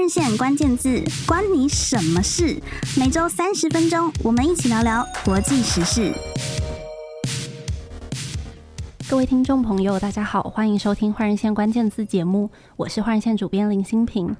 人线关键字，关你什么事？每周三十分钟，我们一起聊聊国际时事。各位听众朋友，大家好，欢迎收听《换人线关键字》节目，我是换人线主编林新平。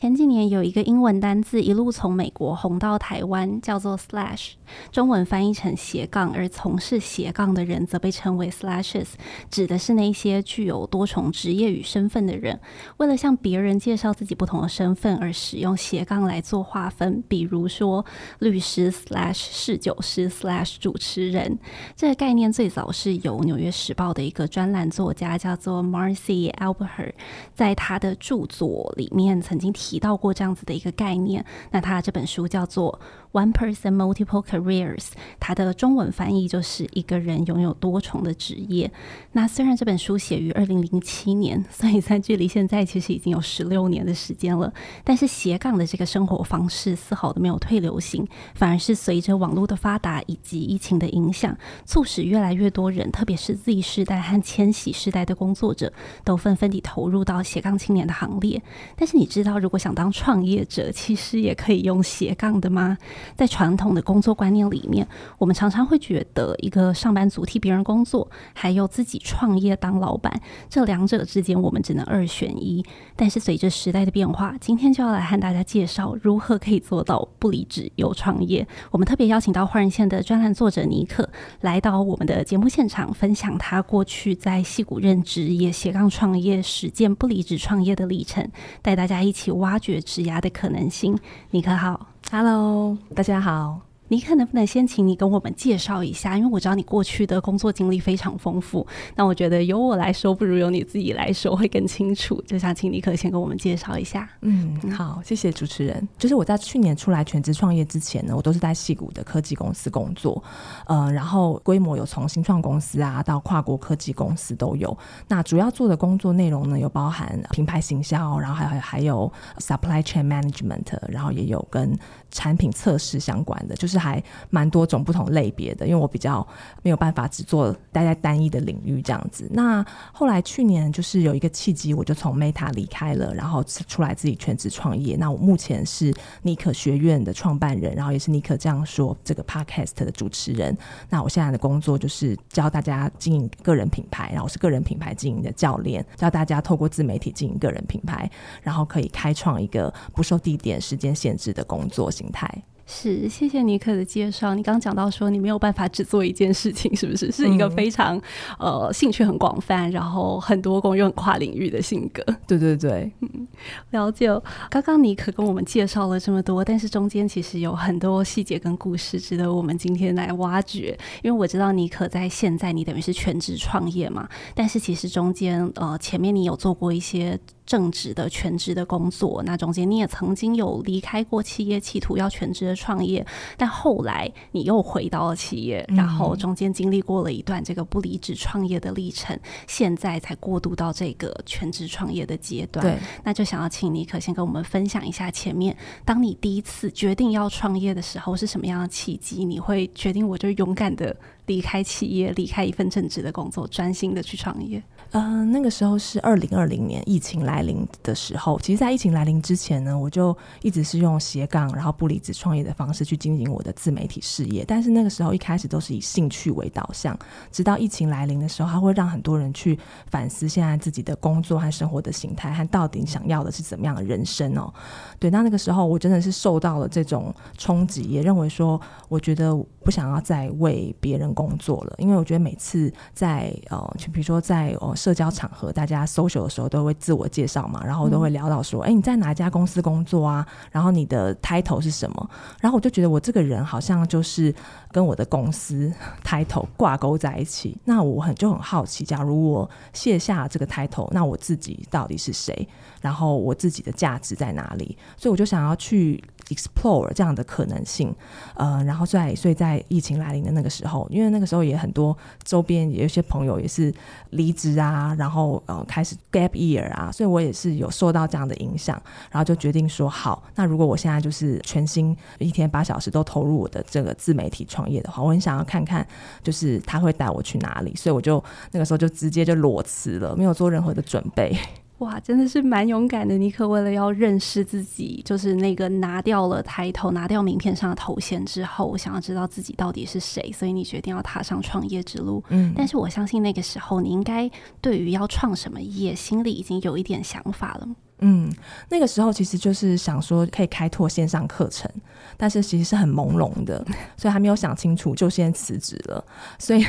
前几年有一个英文单字一路从美国红到台湾，叫做 slash，中文翻译成斜杠，而从事斜杠的人则被称为 slashes，指的是那些具有多重职业与身份的人，为了向别人介绍自己不同的身份而使用斜杠来做划分，比如说律师 slash 侍酒师 slash 主持人。这个概念最早是由《纽约时报》的一个专栏作家叫做 Marcy Alberher，在他的著作里面曾经提。提到过这样子的一个概念，那他这本书叫做 One Person Multiple Careers，它的中文翻译就是一个人拥有多重的职业。那虽然这本书写于二零零七年，所以在距离现在其实已经有十六年的时间了，但是斜杠的这个生活方式丝毫都没有退流行，反而是随着网络的发达以及疫情的影响，促使越来越多人，特别是 Z 世代和千禧世代的工作者，都纷纷地投入到斜杠青年的行列。但是你知道，如果想当创业者，其实也可以用斜杠的吗？在传统的工作观念里面，我们常常会觉得一个上班族替别人工作，还有自己创业当老板，这两者之间我们只能二选一。但是随着时代的变化，今天就要来和大家介绍如何可以做到不离职又创业。我们特别邀请到换人线的专栏作者尼克来到我们的节目现场，分享他过去在戏谷任职也斜杠创业、实践不离职创业的历程，带大家一起挖掘职涯的可能性。尼克好。Hello，大家好。尼可能不能先请你跟我们介绍一下？因为我知道你过去的工作经历非常丰富，那我觉得由我来说不如由你自己来说会更清楚。就想请尼可先跟我们介绍一下。嗯，好，谢谢主持人。就是我在去年出来全职创业之前呢，我都是在戏谷的科技公司工作，呃，然后规模有从新创公司啊到跨国科技公司都有。那主要做的工作内容呢，有包含品牌行销，然后还有还有 supply chain management，然后也有跟产品测试相关的，就是。还蛮多种不同类别的，因为我比较没有办法只做待在单一的领域这样子。那后来去年就是有一个契机，我就从 Meta 离开了，然后出来自己全职创业。那我目前是尼可学院的创办人，然后也是尼可这样说这个 Podcast 的主持人。那我现在的工作就是教大家经营个人品牌，然后是个人品牌经营的教练，教大家透过自媒体经营个人品牌，然后可以开创一个不受地点、时间限制的工作形态。是，谢谢尼克的介绍。你刚刚讲到说你没有办法只做一件事情，是不是？是一个非常、嗯、呃兴趣很广泛，然后很多工又很跨领域的性格。对对对，嗯，了解。刚刚尼克跟我们介绍了这么多，但是中间其实有很多细节跟故事值得我们今天来挖掘。因为我知道尼可在现在你等于是全职创业嘛，但是其实中间呃前面你有做过一些。正职的全职的工作，那中间你也曾经有离开过企业，企图要全职的创业，但后来你又回到了企业，然后中间经历过了一段这个不离职创业的历程，现在才过渡到这个全职创业的阶段。对，那就想要请尼可先跟我们分享一下前面，当你第一次决定要创业的时候是什么样的契机？你会决定我就勇敢的离开企业，离开一份正职的工作，专心的去创业。嗯、那个时候是二零二零年疫情来临的时候。其实，在疫情来临之前呢，我就一直是用斜杠，然后不离职创业的方式去经营我的自媒体事业。但是那个时候一开始都是以兴趣为导向，直到疫情来临的时候，它会让很多人去反思现在自己的工作和生活的形态，和到底想要的是怎么样的人生哦。对，那那个时候我真的是受到了这种冲击，也认为说，我觉得不想要再为别人工作了，因为我觉得每次在呃，就比如说在呃。社交场合，大家 social 的时候都会自我介绍嘛，然后都会聊到说，哎、嗯，你在哪家公司工作啊？然后你的 title 是什么？然后我就觉得我这个人好像就是跟我的公司 title 挂钩在一起。那我很就很好奇，假如我卸下这个 title，那我自己到底是谁？然后我自己的价值在哪里？所以我就想要去。explore 这样的可能性，呃，然后在所以在疫情来临的那个时候，因为那个时候也很多周边也有些朋友也是离职啊，然后呃开始 gap year 啊，所以我也是有受到这样的影响，然后就决定说好，那如果我现在就是全心一天八小时都投入我的这个自媒体创业的话，我很想要看看就是他会带我去哪里，所以我就那个时候就直接就裸辞了，没有做任何的准备。哇，真的是蛮勇敢的。尼克为了要认识自己，就是那个拿掉了抬头、拿掉名片上的头衔之后，想要知道自己到底是谁，所以你决定要踏上创业之路。嗯，但是我相信那个时候你应该对于要创什么业，心里已经有一点想法了。嗯，那个时候其实就是想说可以开拓线上课程，但是其实是很朦胧的，所以还没有想清楚就先辞职了。所以。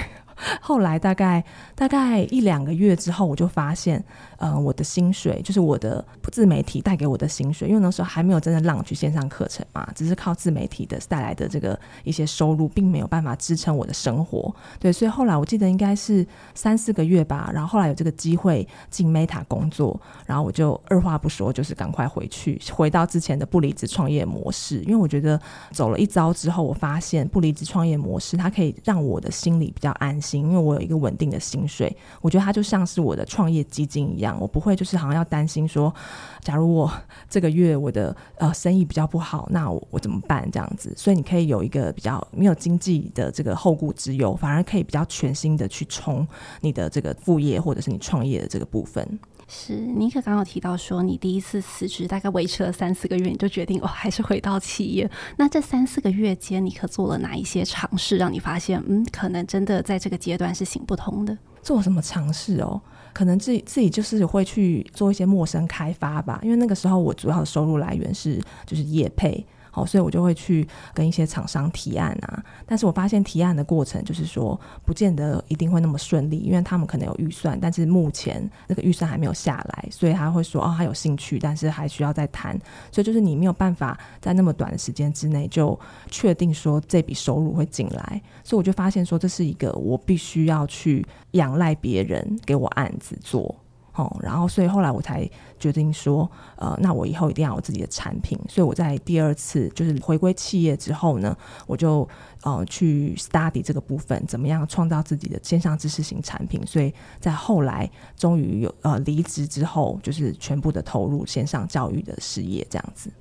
后来大概大概一两个月之后，我就发现，呃，我的薪水就是我的自媒体带给我的薪水，因为那时候还没有真的浪去线上课程嘛，只是靠自媒体的带来的这个一些收入，并没有办法支撑我的生活。对，所以后来我记得应该是三四个月吧，然后后来有这个机会进 Meta 工作，然后我就二话不说，就是赶快回去，回到之前的不离职创业模式，因为我觉得走了一遭之后，我发现不离职创业模式它可以让我的心里比较安心。因为我有一个稳定的薪水，我觉得它就像是我的创业基金一样，我不会就是好像要担心说，假如我这个月我的呃生意比较不好，那我我怎么办这样子？所以你可以有一个比较没有经济的这个后顾之忧，反而可以比较全心的去冲你的这个副业或者是你创业的这个部分。是，尼可刚刚有提到说，你第一次辞职大概维持了三四个月，你就决定哦，还是回到企业。那这三四个月间，尼可做了哪一些尝试，让你发现，嗯，可能真的在这个阶段是行不通的？做什么尝试哦？可能自己自己就是会去做一些陌生开发吧，因为那个时候我主要的收入来源是就是业配。好，所以我就会去跟一些厂商提案啊，但是我发现提案的过程就是说，不见得一定会那么顺利，因为他们可能有预算，但是目前那个预算还没有下来，所以他会说哦，他有兴趣，但是还需要再谈，所以就是你没有办法在那么短的时间之内就确定说这笔收入会进来，所以我就发现说这是一个我必须要去仰赖别人给我案子做。哦，然后所以后来我才决定说，呃，那我以后一定要有自己的产品。所以我在第二次就是回归企业之后呢，我就呃去 study 这个部分，怎么样创造自己的线上知识型产品。所以在后来终于有呃离职之后，就是全部的投入线上教育的事业这样子。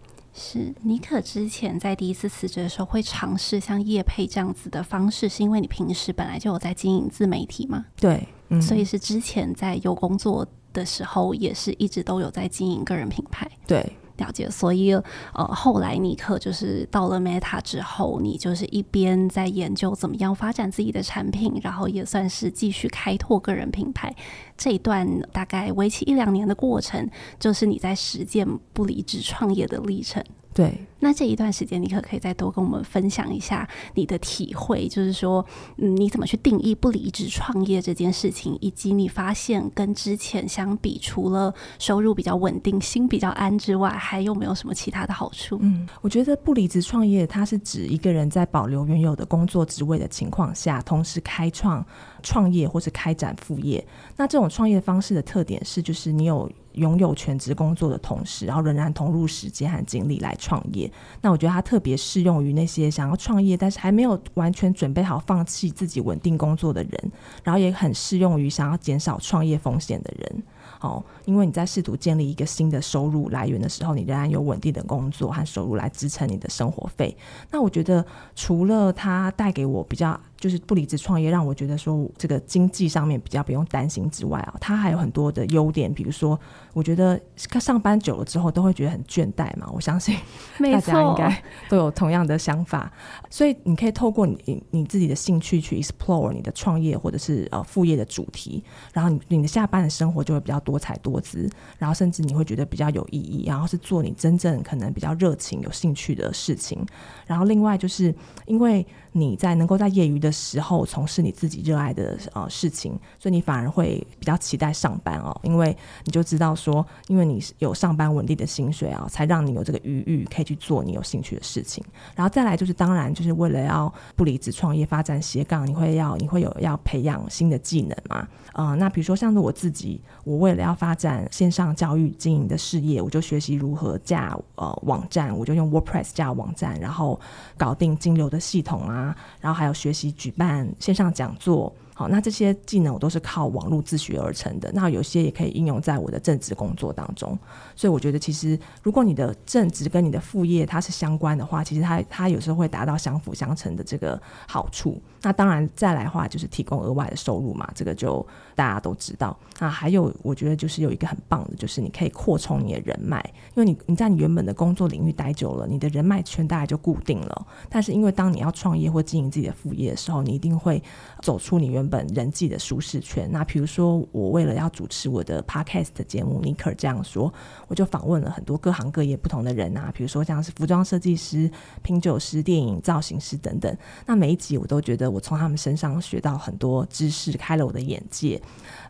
是妮可之前在第一次辞职的时候会尝试像叶配这样子的方式，是因为你平时本来就有在经营自媒体吗？对，嗯，所以是之前在有工作的时候也是一直都有在经营个人品牌，对，了解。所以呃，后来尼克就是到了 Meta 之后，你就是一边在研究怎么样发展自己的产品，然后也算是继续开拓个人品牌。这一段大概为期一两年的过程，就是你在实践不离职创业的历程。对，那这一段时间，你可可以再多跟我们分享一下你的体会，就是说，嗯，你怎么去定义不离职创业这件事情，以及你发现跟之前相比，除了收入比较稳定、心比较安之外，还有没有什么其他的好处？嗯，我觉得不离职创业，它是指一个人在保留原有的工作职位的情况下，同时开创创业或是开展副业。那这种创业方式的特点是，就是你有。拥有全职工作的同时，然后仍然投入时间和精力来创业。那我觉得它特别适用于那些想要创业，但是还没有完全准备好放弃自己稳定工作的人，然后也很适用于想要减少创业风险的人。哦，因为你在试图建立一个新的收入来源的时候，你仍然有稳定的工作和收入来支撑你的生活费。那我觉得，除了它带给我比较。就是不离职创业，让我觉得说这个经济上面比较不用担心之外啊，它还有很多的优点，比如说，我觉得上班久了之后都会觉得很倦怠嘛。我相信 大家应该都有同样的想法，所以你可以透过你你自己的兴趣去 explore 你的创业或者是呃副业的主题，然后你你的下班的生活就会比较多彩多姿，然后甚至你会觉得比较有意义，然后是做你真正可能比较热情有兴趣的事情。然后另外就是因为。你在能够在业余的时候从事你自己热爱的呃事情，所以你反而会比较期待上班哦，因为你就知道说，因为你有上班稳定的薪水啊，才让你有这个余裕可以去做你有兴趣的事情。然后再来就是，当然就是为了要不离职创业发展斜杠，你会要你会有要培养新的技能嘛？啊、呃，那比如说像是我自己，我为了要发展线上教育经营的事业，我就学习如何架呃网站，我就用 WordPress 架网站，然后搞定金流的系统啊。啊然后还有学习举办线上讲座，好，那这些技能我都是靠网络自学而成的。那有些也可以应用在我的正职工作当中。所以我觉得，其实如果你的正职跟你的副业它是相关的话，其实它它有时候会达到相辅相成的这个好处。那当然再来话，就是提供额外的收入嘛，这个就大家都知道。那还有，我觉得就是有一个很棒的，就是你可以扩充你的人脉，因为你你在你原本的工作领域待久了，你的人脉圈大概就固定了。但是因为当你要创业或经营自己的副业的时候，你一定会走出你原本人际的舒适圈。那比如说，我为了要主持我的 podcast 的节目，尼可这样说，我就访问了很多各行各业不同的人啊，比如说像是服装设计师、品酒师、电影造型师等等。那每一集我都觉得我从他们身上学到很多知识，开了我的眼界。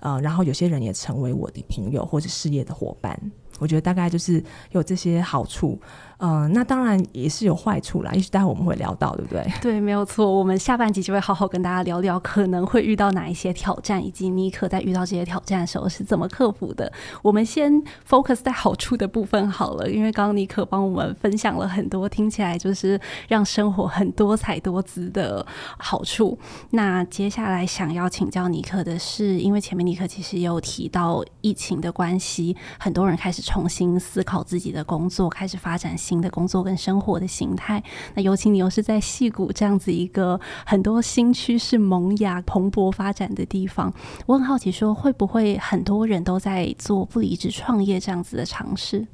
呃，然后有些人也成为我的朋友或者事业的伙伴。我觉得大概就是有这些好处。嗯、那当然也是有坏处啦，也许待会我们会聊到，对不对？对，没有错。我们下半集就会好好跟大家聊聊可能会遇到哪一些挑战，以及尼可在遇到这些挑战的时候是怎么克服的。我们先 focus 在好处的部分好了，因为刚刚尼可帮我们分享了很多听起来就是让生活很多彩多姿的好处。那接下来想要请教尼可的是，因为前面尼可其实也有提到疫情的关系，很多人开始重新思考自己的工作，开始发展。新的工作跟生活的形态，那尤其你又是在戏谷这样子一个很多新趋势萌芽、蓬勃发展的地方，我很好奇，说会不会很多人都在做不离职创业这样子的尝试？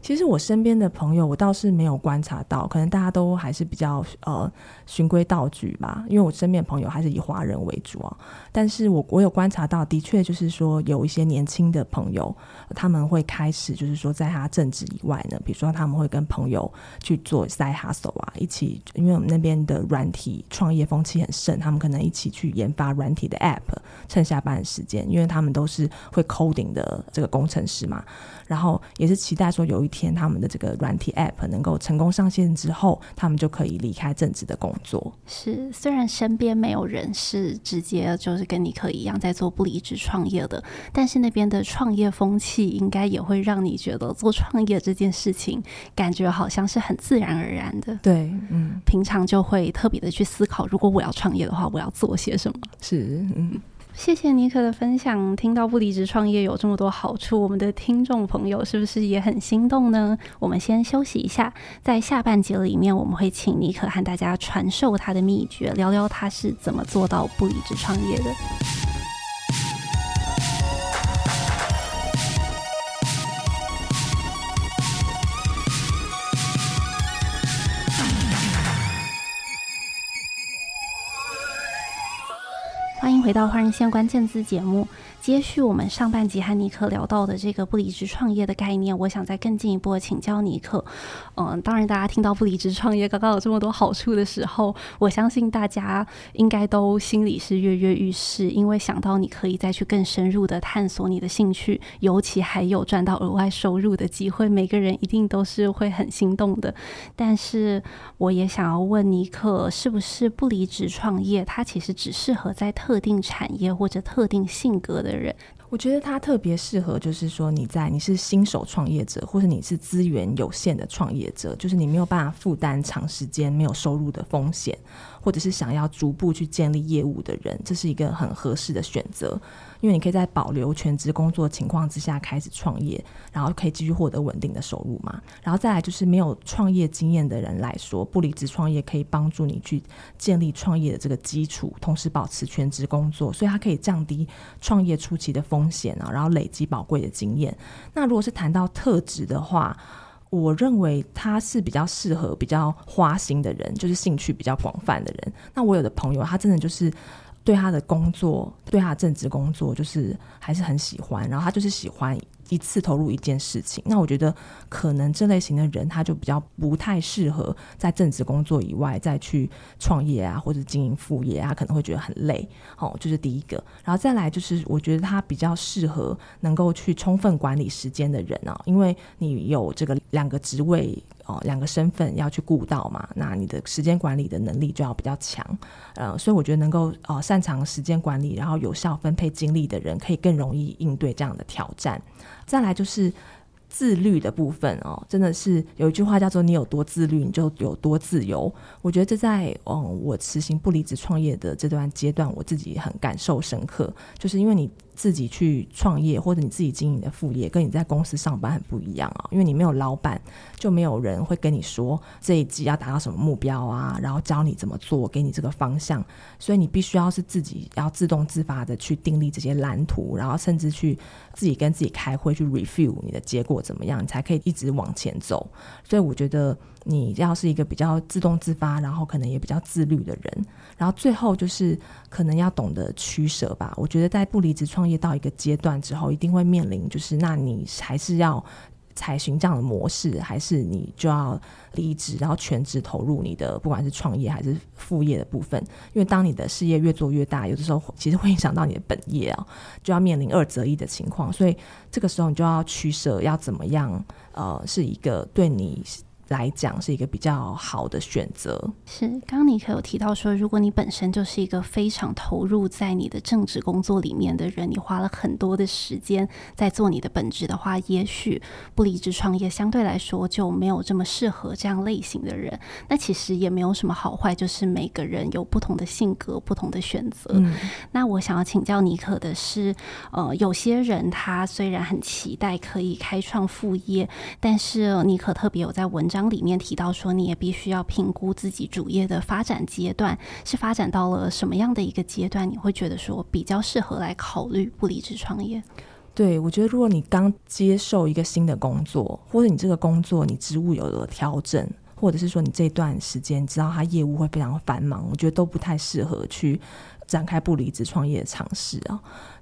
其实我身边的朋友，我倒是没有观察到，可能大家都还是比较呃循规蹈矩吧。因为我身边朋友还是以华人为主啊。但是我我有观察到，的确就是说有一些年轻的朋友，他们会开始就是说在他正职以外呢，比如说他们会跟朋友去做 side hustle 啊，一起，因为我们那边的软体创业风气很盛，他们可能一起去研发软体的 app，趁下班时间，因为他们都是会 coding 的这个工程师嘛。然后也是期待说有一天他们的这个软体 App 能够成功上线之后，他们就可以离开正职的工作。是，虽然身边没有人是直接就是跟尼可一样在做不离职创业的，但是那边的创业风气应该也会让你觉得做创业这件事情感觉好像是很自然而然的。对，嗯，平常就会特别的去思考，如果我要创业的话，我要做些什么？是，嗯。谢谢尼可的分享。听到不离职创业有这么多好处，我们的听众朋友是不是也很心动呢？我们先休息一下，在下半节里面，我们会请尼可和大家传授他的秘诀，聊聊他是怎么做到不离职创业的。回到《华人线》关键字节目。接续我们上半集和尼克聊到的这个不离职创业的概念，我想再更进一步请教尼克。嗯，当然，大家听到不离职创业刚刚有这么多好处的时候，我相信大家应该都心里是跃跃欲试，因为想到你可以再去更深入的探索你的兴趣，尤其还有赚到额外收入的机会，每个人一定都是会很心动的。但是，我也想要问尼克，是不是不离职创业，它其实只适合在特定产业或者特定性格的我觉得它特别适合，就是说你在你是新手创业者，或者你是资源有限的创业者，就是你没有办法负担长时间没有收入的风险，或者是想要逐步去建立业务的人，这是一个很合适的选择。因为你可以在保留全职工作情况之下开始创业，然后可以继续获得稳定的收入嘛。然后再来就是没有创业经验的人来说，不离职创业可以帮助你去建立创业的这个基础，同时保持全职工作，所以它可以降低创业初期的风险啊，然后累积宝贵的经验。那如果是谈到特质的话，我认为他是比较适合比较花心的人，就是兴趣比较广泛的人。那我有的朋友，他真的就是。对他的工作，对他的正职工作，就是还是很喜欢。然后他就是喜欢一次投入一件事情。那我觉得，可能这类型的人，他就比较不太适合在正职工作以外再去创业啊，或者经营副业啊，可能会觉得很累。好，就是第一个。然后再来就是，我觉得他比较适合能够去充分管理时间的人啊，因为你有这个两个职位。哦，两个身份要去顾到嘛，那你的时间管理的能力就要比较强，呃，所以我觉得能够呃擅长时间管理，然后有效分配精力的人，可以更容易应对这样的挑战。再来就是自律的部分哦，真的是有一句话叫做“你有多自律，你就有多自由”。我觉得这在嗯，我实行不离职创业的这段阶段，我自己很感受深刻，就是因为你。自己去创业，或者你自己经营的副业，跟你在公司上班很不一样啊。因为你没有老板，就没有人会跟你说这一季要达到什么目标啊，然后教你怎么做，给你这个方向。所以你必须要是自己要自动自发的去订立这些蓝图，然后甚至去自己跟自己开会去 review 你的结果怎么样，你才可以一直往前走。所以我觉得。你要是一个比较自动自发，然后可能也比较自律的人，然后最后就是可能要懂得取舍吧。我觉得在不离职创业到一个阶段之后，一定会面临就是，那你还是要采取这样的模式，还是你就要离职，然后全职投入你的不管是创业还是副业的部分。因为当你的事业越做越大，有的时候其实会影响到你的本业啊，就要面临二择一的情况。所以这个时候你就要取舍，要怎么样？呃，是一个对你。来讲是一个比较好的选择。是，刚刚尼可有提到说，如果你本身就是一个非常投入在你的正职工作里面的人，你花了很多的时间在做你的本职的话，也许不离职创业相对来说就没有这么适合这样类型的人。那其实也没有什么好坏，就是每个人有不同的性格、不同的选择。嗯。那我想要请教尼克的是，呃，有些人他虽然很期待可以开创副业，但是尼克特别有在文章。章里面提到说，你也必须要评估自己主业的发展阶段是发展到了什么样的一个阶段，你会觉得说比较适合来考虑不离职创业。对，我觉得如果你刚接受一个新的工作，或者你这个工作你职务有了调整，或者是说你这段时间知道他业务会非常繁忙，我觉得都不太适合去展开不离职创业的尝试啊。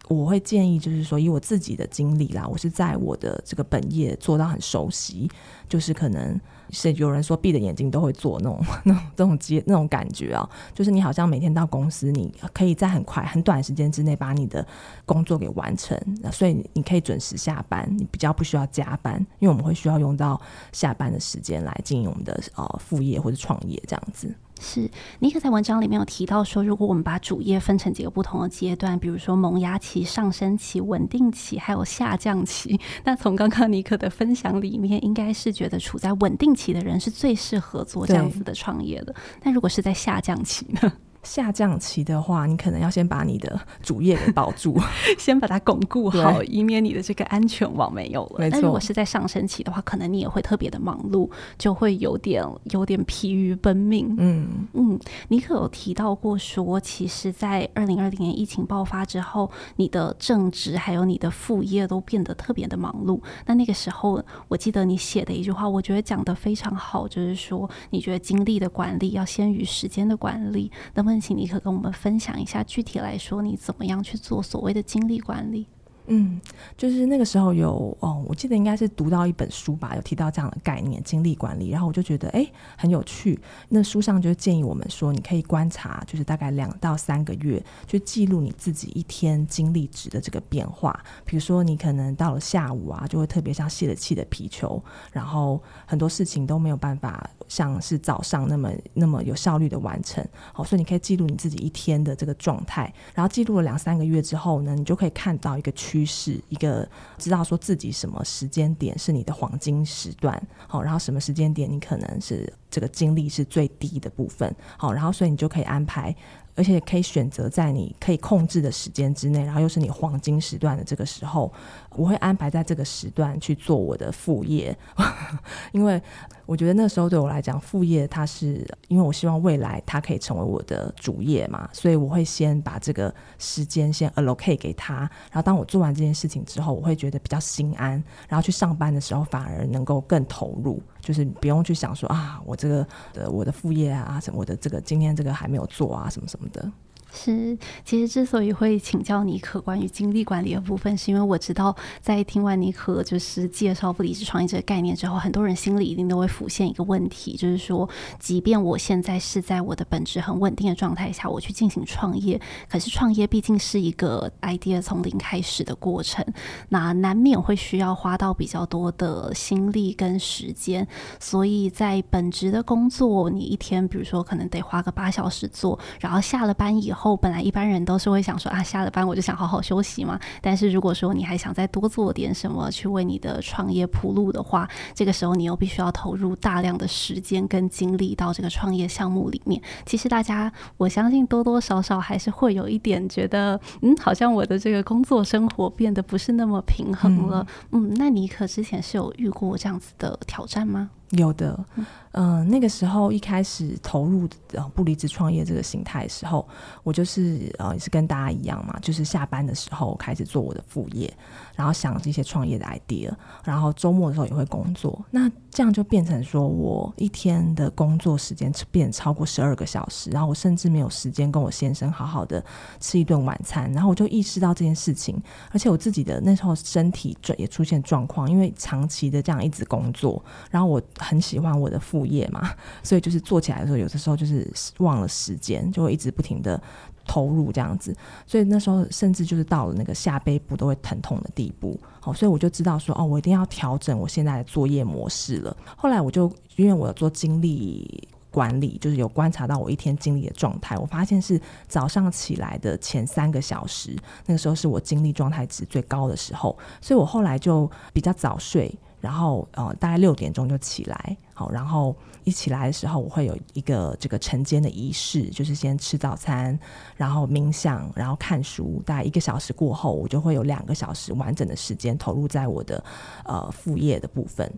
我会建议，就是说以我自己的经历啦，我是在我的这个本业做到很熟悉，就是可能。是有人说闭着眼睛都会做那种 那种这种接那种感觉啊，就是你好像每天到公司，你可以在很快很短时间之内把你的工作给完成，所以你可以准时下班，你比较不需要加班，因为我们会需要用到下班的时间来经营我们的呃副业或者创业这样子。是，尼克在文章里面有提到说，如果我们把主业分成几个不同的阶段，比如说萌芽期、上升期、稳定期，还有下降期。那从刚刚尼克的分享里面，应该是觉得处在稳定期的人是最适合做这样子的创业的。但如果是在下降期呢？下降期的话，你可能要先把你的主业给保住，先把它巩固好，以免你的这个安全网没有了。但如果是在上升期的话，可能你也会特别的忙碌，就会有点有点疲于奔命。嗯嗯，你可有提到过说，其实，在二零二零年疫情爆发之后，你的正职还有你的副业都变得特别的忙碌。那那个时候，我记得你写的一句话，我觉得讲的非常好，就是说，你觉得精力的管理要先于时间的管理。那么请尼可跟我们分享一下，具体来说，你怎么样去做所谓的精力管理？嗯，就是那个时候有哦，我记得应该是读到一本书吧，有提到这样的概念——精力管理。然后我就觉得哎，很有趣。那书上就建议我们说，你可以观察，就是大概两到三个月，去记录你自己一天精力值的这个变化。比如说，你可能到了下午啊，就会特别像泄了气的皮球，然后很多事情都没有办法像是早上那么那么有效率的完成。好，所以你可以记录你自己一天的这个状态。然后记录了两三个月之后呢，你就可以看到一个趋。趋势一个知道说自己什么时间点是你的黄金时段，好，然后什么时间点你可能是这个精力是最低的部分，好，然后所以你就可以安排，而且可以选择在你可以控制的时间之内，然后又是你黄金时段的这个时候，我会安排在这个时段去做我的副业，因为。我觉得那时候对我来讲，副业它是因为我希望未来它可以成为我的主业嘛，所以我会先把这个时间先 allocate 给他，然后当我做完这件事情之后，我会觉得比较心安，然后去上班的时候反而能够更投入，就是不用去想说啊，我这个的我的副业啊什么，我的这个今天这个还没有做啊什么什么的。是，其实之所以会请教尼可关于精力管理的部分，是因为我知道，在听完尼可就是介绍不离职创业这个概念之后，很多人心里一定都会浮现一个问题，就是说，即便我现在是在我的本职很稳定的状态下，我去进行创业，可是创业毕竟是一个 idea 从零开始的过程，那难免会需要花到比较多的心力跟时间，所以在本职的工作，你一天比如说可能得花个八小时做，然后下了班以后。候，本来一般人都是会想说啊，下了班我就想好好休息嘛。但是如果说你还想再多做点什么去为你的创业铺路的话，这个时候你又必须要投入大量的时间跟精力到这个创业项目里面。其实大家，我相信多多少少还是会有一点觉得，嗯，好像我的这个工作生活变得不是那么平衡了。嗯，嗯，那尼可之前是有遇过这样子的挑战吗？有的，嗯、呃，那个时候一开始投入呃不离职创业这个形态的时候，我就是呃也是跟大家一样嘛，就是下班的时候开始做我的副业，然后想这些创业的 idea，然后周末的时候也会工作。那这样就变成说我一天的工作时间变超过十二个小时，然后我甚至没有时间跟我先生好好的吃一顿晚餐。然后我就意识到这件事情，而且我自己的那时候身体也出现状况，因为长期的这样一直工作，然后我。很喜欢我的副业嘛，所以就是做起来的时候，有的时候就是忘了时间，就会一直不停的投入这样子，所以那时候甚至就是到了那个下背部都会疼痛的地步。好，所以我就知道说，哦，我一定要调整我现在的作业模式了。后来我就因为我有做精力管理，就是有观察到我一天精力的状态，我发现是早上起来的前三个小时，那个时候是我精力状态值最高的时候，所以我后来就比较早睡。然后呃，大概六点钟就起来，好，然后一起来的时候，我会有一个这个晨间的仪式，就是先吃早餐，然后冥想，然后看书。大概一个小时过后，我就会有两个小时完整的时间投入在我的呃副业的部分。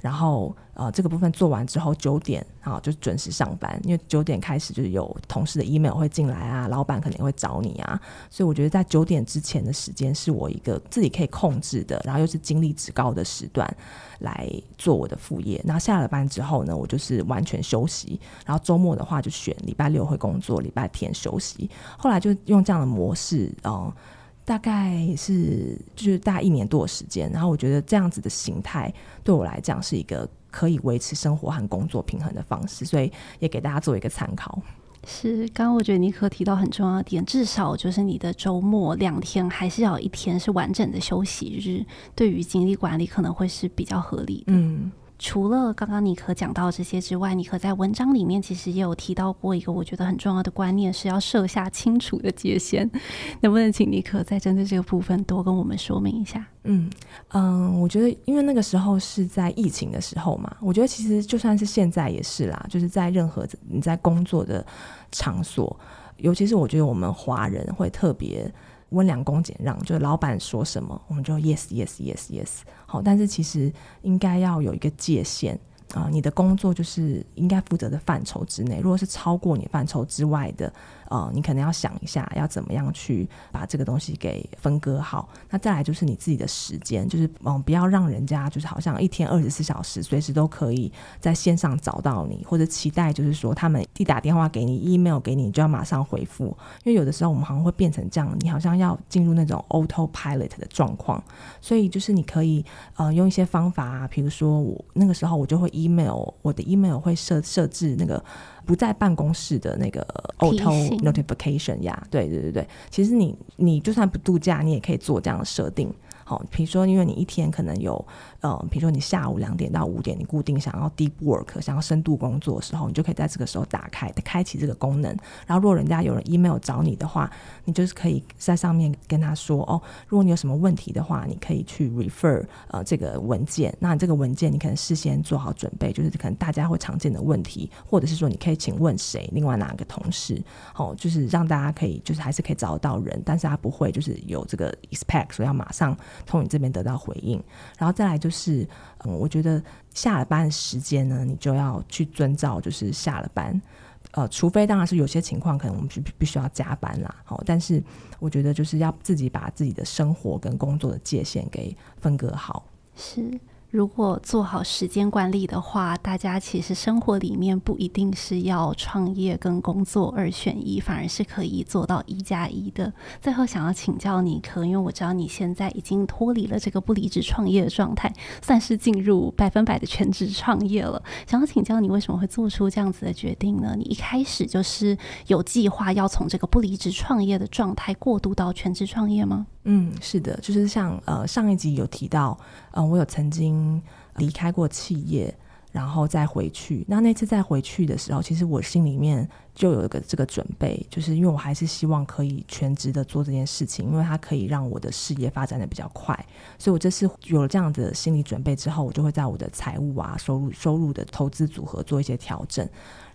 然后呃，这个部分做完之后，九点啊就准时上班，因为九点开始就是有同事的 email 会进来啊，老板可能也会找你啊，所以我觉得在九点之前的时间是我一个自己可以控制的，然后又是精力值高的时段来做我的副业。然后下了班之后呢，我就是完全休息，然后周末的话就选礼拜六会工作，礼拜天休息。后来就用这样的模式，嗯。大概是就是大概一年多的时间，然后我觉得这样子的形态对我来讲是一个可以维持生活和工作平衡的方式，所以也给大家做一个参考。是，刚刚我觉得尼可提到很重要的点，至少就是你的周末两天还是要有一天是完整的休息日，对于精力管理可能会是比较合理的。嗯。除了刚刚尼可讲到这些之外，尼可在文章里面其实也有提到过一个我觉得很重要的观念，是要设下清楚的界限。能不能请尼可再针对这个部分多跟我们说明一下？嗯嗯，我觉得因为那个时候是在疫情的时候嘛，我觉得其实就算是现在也是啦，就是在任何你在工作的场所，尤其是我觉得我们华人会特别。温良恭俭让，就是老板说什么，我们就 yes yes yes yes。好，但是其实应该要有一个界限。啊，你的工作就是应该负责的范畴之内，如果是超过你范畴之外的，呃，你可能要想一下要怎么样去把这个东西给分割好。那再来就是你自己的时间，就是嗯，不要让人家就是好像一天二十四小时随时都可以在线上找到你，或者期待就是说他们一打电话给你，email 给你，你就要马上回复。因为有的时候我们好像会变成这样，你好像要进入那种 autopilot 的状况。所以就是你可以呃用一些方法啊，比如说我那个时候我就会 email，我的 email 会设设置那个。不在办公室的那个 auto notification 呀，对对对对，其实你你就算不度假，你也可以做这样的设定。好，比如说，因为你一天可能有，呃，比如说你下午两点到五点，你固定想要 deep work，想要深度工作的时候，你就可以在这个时候打开，开启这个功能。然后，如果人家有人 email 找你的话，你就是可以在上面跟他说，哦，如果你有什么问题的话，你可以去 refer 呃这个文件。那这个文件你可能事先做好准备，就是可能大家会常见的问题，或者是说你可以请问谁，另外哪个同事，哦，就是让大家可以就是还是可以找得到人，但是他不会就是有这个 expect 说要马上。从你这边得到回应，然后再来就，是嗯，我觉得下了班时间呢，你就要去遵照，就是下了班，呃，除非当然是有些情况可能我们必必须要加班啦，好，但是我觉得就是要自己把自己的生活跟工作的界限给分割好，是。如果做好时间管理的话，大家其实生活里面不一定是要创业跟工作二选一，反而是可以做到一加一的。最后想要请教尼可，因为我知道你现在已经脱离了这个不离职创业的状态，算是进入百分百的全职创业了。想要请教你为什么会做出这样子的决定呢？你一开始就是有计划要从这个不离职创业的状态过渡到全职创业吗？嗯，是的，就是像呃上一集有提到，嗯、我有曾经离开过企业，然后再回去。那那次再回去的时候，其实我心里面就有一个这个准备，就是因为我还是希望可以全职的做这件事情，因为它可以让我的事业发展的比较快。所以我这次有了这样的心理准备之后，我就会在我的财务啊、收入、收入的投资组合做一些调整。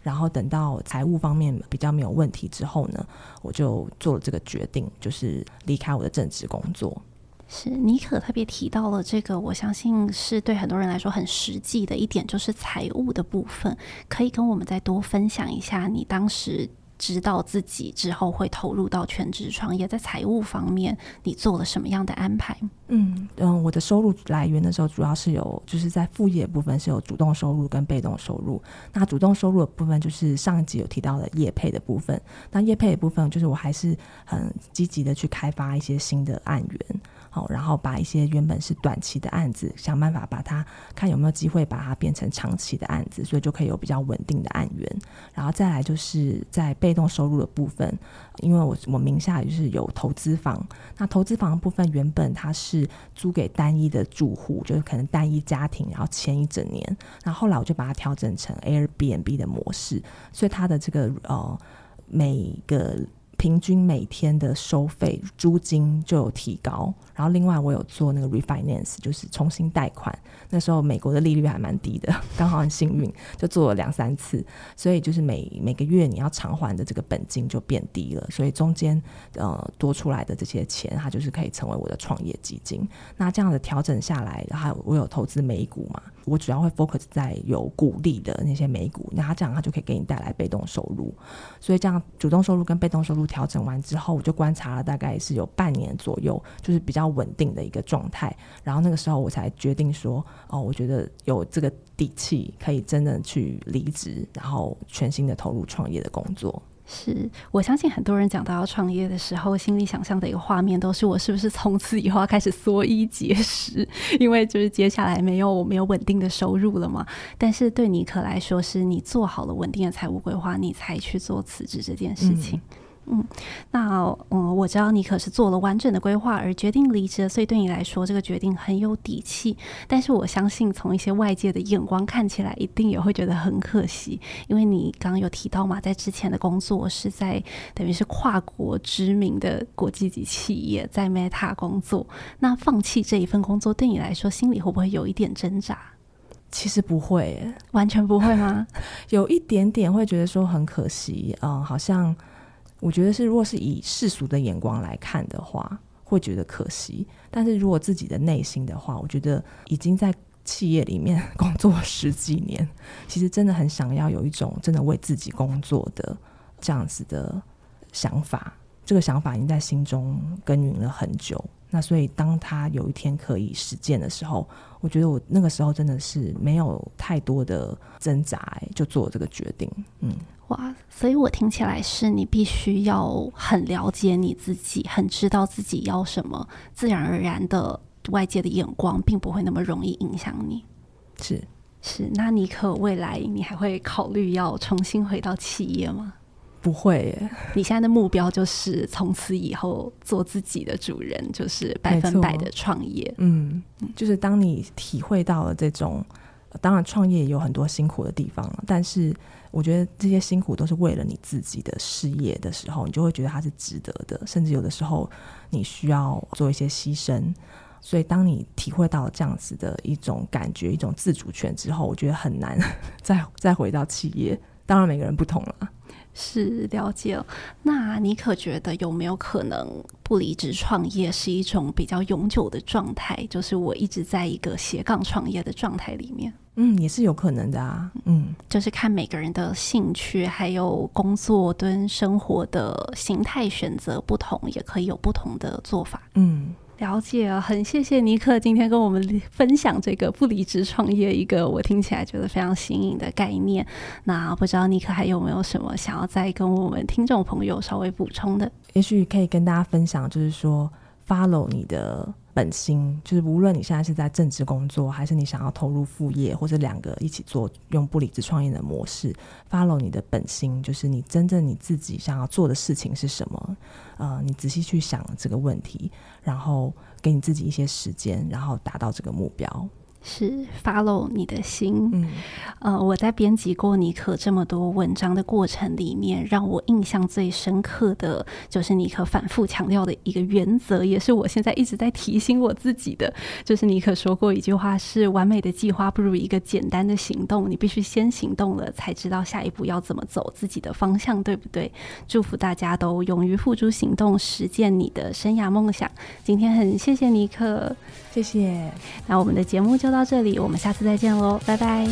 然后等到财务方面比较没有问题之后呢，我就做了这个决定，就是离开我的正职工作。是妮可特别提到了这个，我相信是对很多人来说很实际的一点，就是财务的部分，可以跟我们再多分享一下你当时知道自己之后会投入到全职创业，在财务方面你做了什么样的安排？嗯嗯，我的收入来源的时候主要是有，就是在副业部分是有主动收入跟被动收入。那主动收入的部分就是上一集有提到的业配的部分，那业配的部分就是我还是很积极的去开发一些新的案源。然后把一些原本是短期的案子，想办法把它看有没有机会把它变成长期的案子，所以就可以有比较稳定的案源。然后再来就是在被动收入的部分，因为我我名下就是有投资房，那投资房的部分原本它是租给单一的住户，就是可能单一家庭，然后签一整年。那后来我就把它调整成 Airbnb 的模式，所以它的这个呃每个。平均每天的收费租金就有提高，然后另外我有做那个 refinance，就是重新贷款。那时候美国的利率还蛮低的，刚好很幸运，就做了两三次，所以就是每每个月你要偿还的这个本金就变低了，所以中间呃多出来的这些钱，它就是可以成为我的创业基金。那这样的调整下来，然后我有投资美股嘛，我主要会 focus 在有股利的那些美股，那它这样它就可以给你带来被动收入。所以这样主动收入跟被动收入。调整完之后，我就观察了大概是有半年左右，就是比较稳定的一个状态。然后那个时候我才决定说，哦，我觉得有这个底气可以真的去离职，然后全心的投入创业的工作。是我相信很多人讲到要创业的时候，心里想象的一个画面都是我是不是从此以后要开始缩衣节食，因为就是接下来没有我没有稳定的收入了嘛。但是对尼可来说，是你做好了稳定的财务规划，你才去做辞职这件事情。嗯嗯，那嗯，我知道你可是做了完整的规划而决定离职，所以对你来说这个决定很有底气。但是我相信，从一些外界的眼光看起来，一定也会觉得很可惜，因为你刚刚有提到嘛，在之前的工作是在等于是跨国知名的国际级企业，在 Meta 工作。那放弃这一份工作，对你来说心里会不会有一点挣扎？其实不会，完全不会吗？有一点点会觉得说很可惜，嗯，好像。我觉得是，如果是以世俗的眼光来看的话，会觉得可惜。但是如果自己的内心的话，我觉得已经在企业里面 工作十几年，其实真的很想要有一种真的为自己工作的这样子的想法。这个想法已经在心中耕耘了很久。那所以当他有一天可以实践的时候，我觉得我那个时候真的是没有太多的挣扎，就做这个决定。嗯。哇，所以我听起来是你必须要很了解你自己，很知道自己要什么，自然而然的外界的眼光并不会那么容易影响你。是是，那你可未来你还会考虑要重新回到企业吗？不会耶，你现在的目标就是从此以后做自己的主人，就是百分百的创业。嗯，就是当你体会到了这种，当然创业也有很多辛苦的地方，但是。我觉得这些辛苦都是为了你自己的事业的时候，你就会觉得它是值得的。甚至有的时候你需要做一些牺牲。所以，当你体会到了这样子的一种感觉、一种自主权之后，我觉得很难 再再回到企业。当然，每个人不同了。是了解了。那你可觉得有没有可能不离职创业是一种比较永久的状态？就是我一直在一个斜杠创业的状态里面。嗯，也是有可能的啊。嗯，就是看每个人的兴趣，还有工作跟生活的形态选择不同，也可以有不同的做法。嗯。了解啊，很谢谢尼克今天跟我们分享这个不离职创业一个我听起来觉得非常新颖的概念。那不知道尼克还有没有什么想要再跟我们听众朋友稍微补充的？也许可以跟大家分享，就是说 follow 你的本心，就是无论你现在是在正职工作，还是你想要投入副业，或者两个一起做，用不理智创业的模式，follow 你的本心，就是你真正你自己想要做的事情是什么？呃，你仔细去想这个问题，然后给你自己一些时间，然后达到这个目标。是 follow 你的心。嗯，呃，我在编辑过尼克这么多文章的过程里面，让我印象最深刻的就是尼克反复强调的一个原则，也是我现在一直在提醒我自己的，就是尼克说过一句话是：完美的计划不如一个简单的行动。你必须先行动了，才知道下一步要怎么走，自己的方向对不对？祝福大家都勇于付诸行动，实践你的生涯梦想。今天很谢谢尼克，谢谢。那我们的节目就到这里我们下次再见喽拜拜。